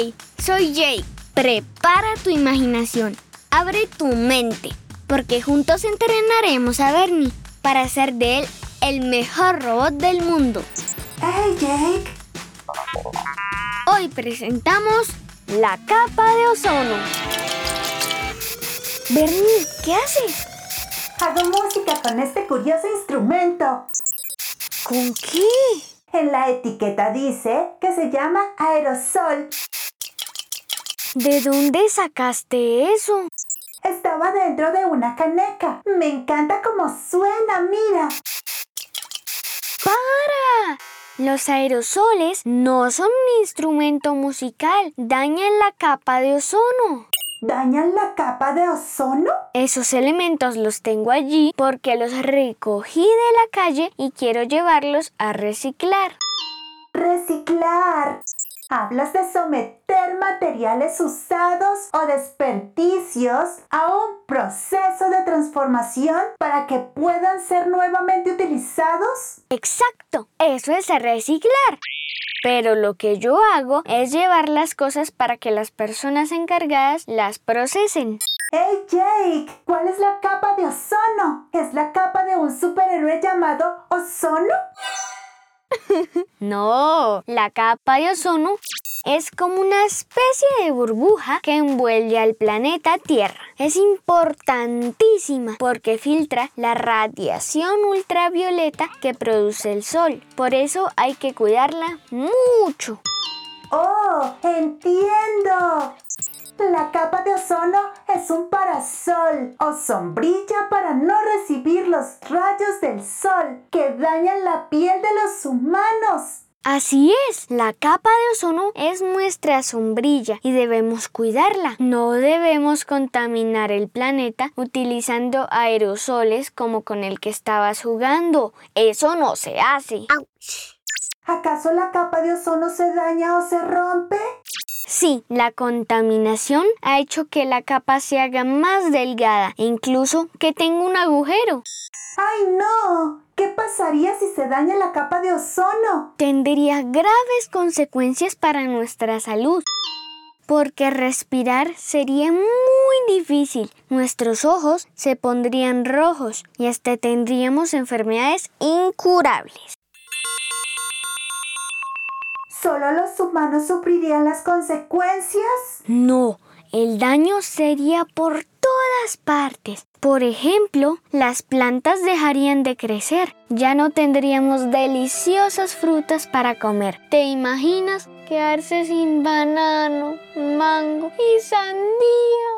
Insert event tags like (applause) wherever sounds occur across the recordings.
Hey, soy Jake. Prepara tu imaginación. Abre tu mente. Porque juntos entrenaremos a Bernie para hacer de él el mejor robot del mundo. ¡Hey, Jake! Hoy presentamos la capa de ozono. Bernie, ¿qué haces? Hago música con este curioso instrumento. ¿Con qué? En la etiqueta dice que se llama aerosol. ¿De dónde sacaste eso? Estaba dentro de una caneca. Me encanta cómo suena, mira. ¡Para! Los aerosoles no son un instrumento musical, dañan la capa de ozono. ¿Dañan la capa de ozono? Esos elementos los tengo allí porque los recogí de la calle y quiero llevarlos a reciclar. Reciclar. Hablas de someter materiales usados o desperdicios a un proceso de transformación para que puedan ser nuevamente utilizados. Exacto, eso es reciclar. Pero lo que yo hago es llevar las cosas para que las personas encargadas las procesen. ¡Hey Jake! ¿Cuál es la capa de ozono? ¿Es la capa de un superhéroe llamado Ozono? (laughs) no, la capa de ozono es como una especie de burbuja que envuelve al planeta Tierra. Es importantísima porque filtra la radiación ultravioleta que produce el Sol. Por eso hay que cuidarla mucho. ¡Oh! ¡Entiendo! La capa de ozono es un parasol o sombrilla para no recibir los rayos del sol que dañan la piel de los humanos. Así es, la capa de ozono es nuestra sombrilla y debemos cuidarla. No debemos contaminar el planeta utilizando aerosoles como con el que estabas jugando. Eso no se hace. ¿Acaso la capa de ozono se daña o se rompe? Sí, la contaminación ha hecho que la capa se haga más delgada e incluso que tenga un agujero. ¡Ay no! ¿Qué pasaría si se daña la capa de ozono? Tendría graves consecuencias para nuestra salud. Porque respirar sería muy difícil. Nuestros ojos se pondrían rojos y hasta tendríamos enfermedades incurables. ¿Solo los humanos sufrirían las consecuencias? No, el daño sería por todas partes. Por ejemplo, las plantas dejarían de crecer. Ya no tendríamos deliciosas frutas para comer. ¿Te imaginas quedarse sin banano, mango y sandía?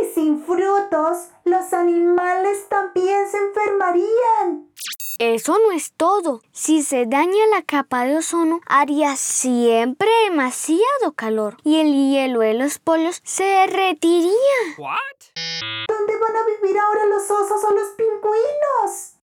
Y sin frutos, los animales también se enfermarían. Eso no es todo. Si se daña la capa de ozono, haría siempre demasiado calor y el hielo de los polos se derretiría. ¿Dónde van a vivir ahora los osos o los pingüinos?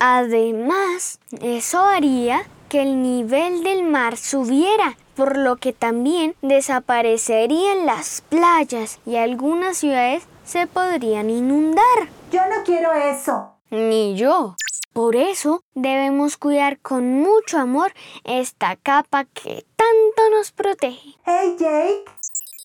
Además, eso haría que el nivel del mar subiera, por lo que también desaparecerían las playas y algunas ciudades se podrían inundar. Yo no quiero eso. Ni yo. Por eso debemos cuidar con mucho amor esta capa que tanto nos protege. Hey Jake,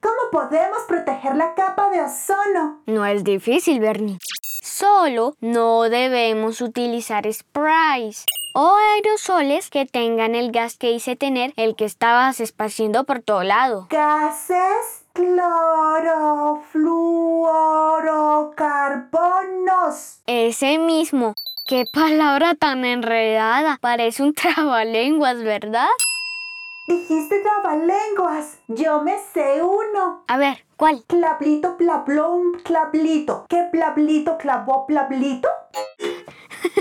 ¿cómo podemos proteger la capa de ozono? No es difícil, Bernie. Solo no debemos utilizar sprays o aerosoles que tengan el gas que hice tener el que estabas esparciendo por todo lado. ¿Gases? Clorofluorocarbonos. Ese mismo. ¡Qué palabra tan enredada! Parece un (laughs) trabalenguas, ¿verdad? Dijiste trabalenguas. Yo me sé uno. A ver, ¿cuál? Clablito, plablón, clablito. ¿Qué plablito, clavó, plablito?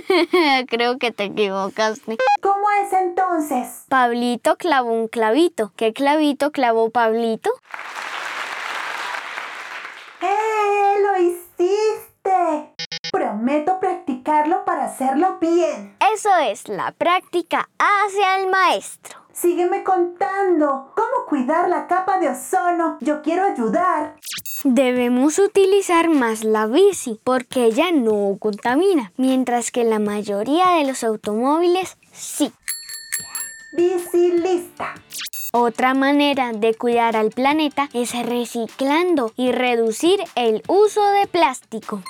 (laughs) Creo que te equivocaste. ¿Cómo es entonces? Pablito clavó un clavito. ¿Qué clavito clavó Pablito? Para hacerlo bien. Eso es, la práctica hacia el maestro. Sígueme contando. ¿Cómo cuidar la capa de ozono? Yo quiero ayudar. Debemos utilizar más la bici porque ella no contamina, mientras que la mayoría de los automóviles sí. Bici lista. Otra manera de cuidar al planeta es reciclando y reducir el uso de plástico.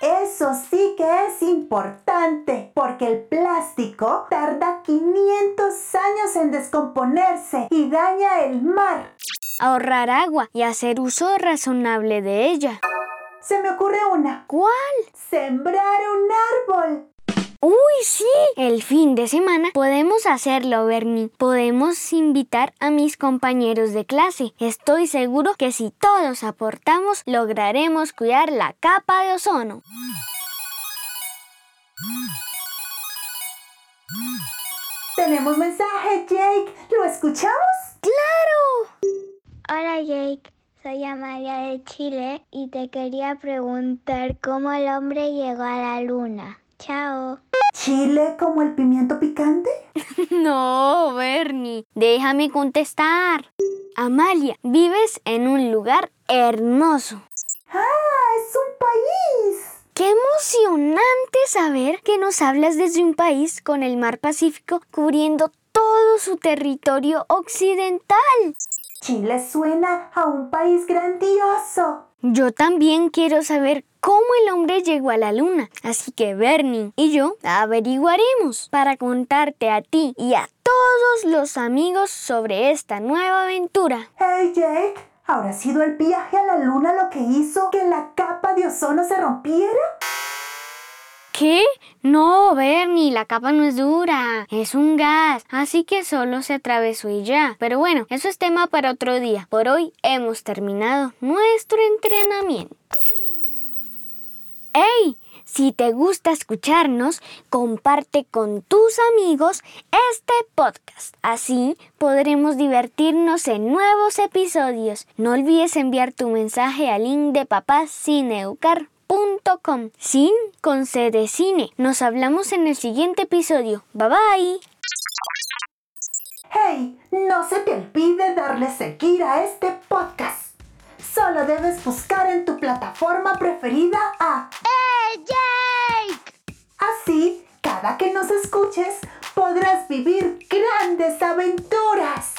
Eso sí que es importante, porque el plástico tarda 500 años en descomponerse y daña el mar. Ahorrar agua y hacer uso razonable de ella. Se me ocurre una. ¿Cuál? Sembrar un árbol. ¡Uy, sí! El fin de semana podemos hacerlo, Bernie. Podemos invitar a mis compañeros de clase. Estoy seguro que si todos aportamos, lograremos cuidar la capa de ozono. Tenemos mensaje, Jake. ¿Lo escuchamos? ¡Claro! Hola, Jake. Soy Amalia de Chile y te quería preguntar cómo el hombre llegó a la luna. Chao. ¿Chile como el pimiento picante? (laughs) No, Bernie, déjame contestar. Amalia, vives en un lugar hermoso. ¡Ah, es un país! ¡Qué emocionante saber que nos hablas desde un país con el mar Pacífico cubriendo todo su territorio occidental! Chile suena a un país grandioso. Yo también quiero saber cómo el hombre llegó a la luna, así que Bernie y yo averiguaremos para contarte a ti y a todos los amigos sobre esta nueva aventura. Hey Jake, ¿habrá sido el viaje a la luna lo que hizo que la capa de ozono se rompiera? ¿Qué? No, Bernie, la capa no es dura, es un gas, así que solo se atravesó y ya. Pero bueno, eso es tema para otro día. Por hoy hemos terminado nuestro entrenamiento. ¡Hey! Si te gusta escucharnos, comparte con tus amigos este podcast. Así podremos divertirnos en nuevos episodios. No olvides enviar tu mensaje al link de papásineucar.com. Sin con C de cine. Nos hablamos en el siguiente episodio. Bye bye. Hey, no se te olvide darle seguir a este podcast. Solo debes buscar en tu plataforma preferida a ¡Eh, Jake! Así, cada que nos escuches, podrás vivir grandes aventuras.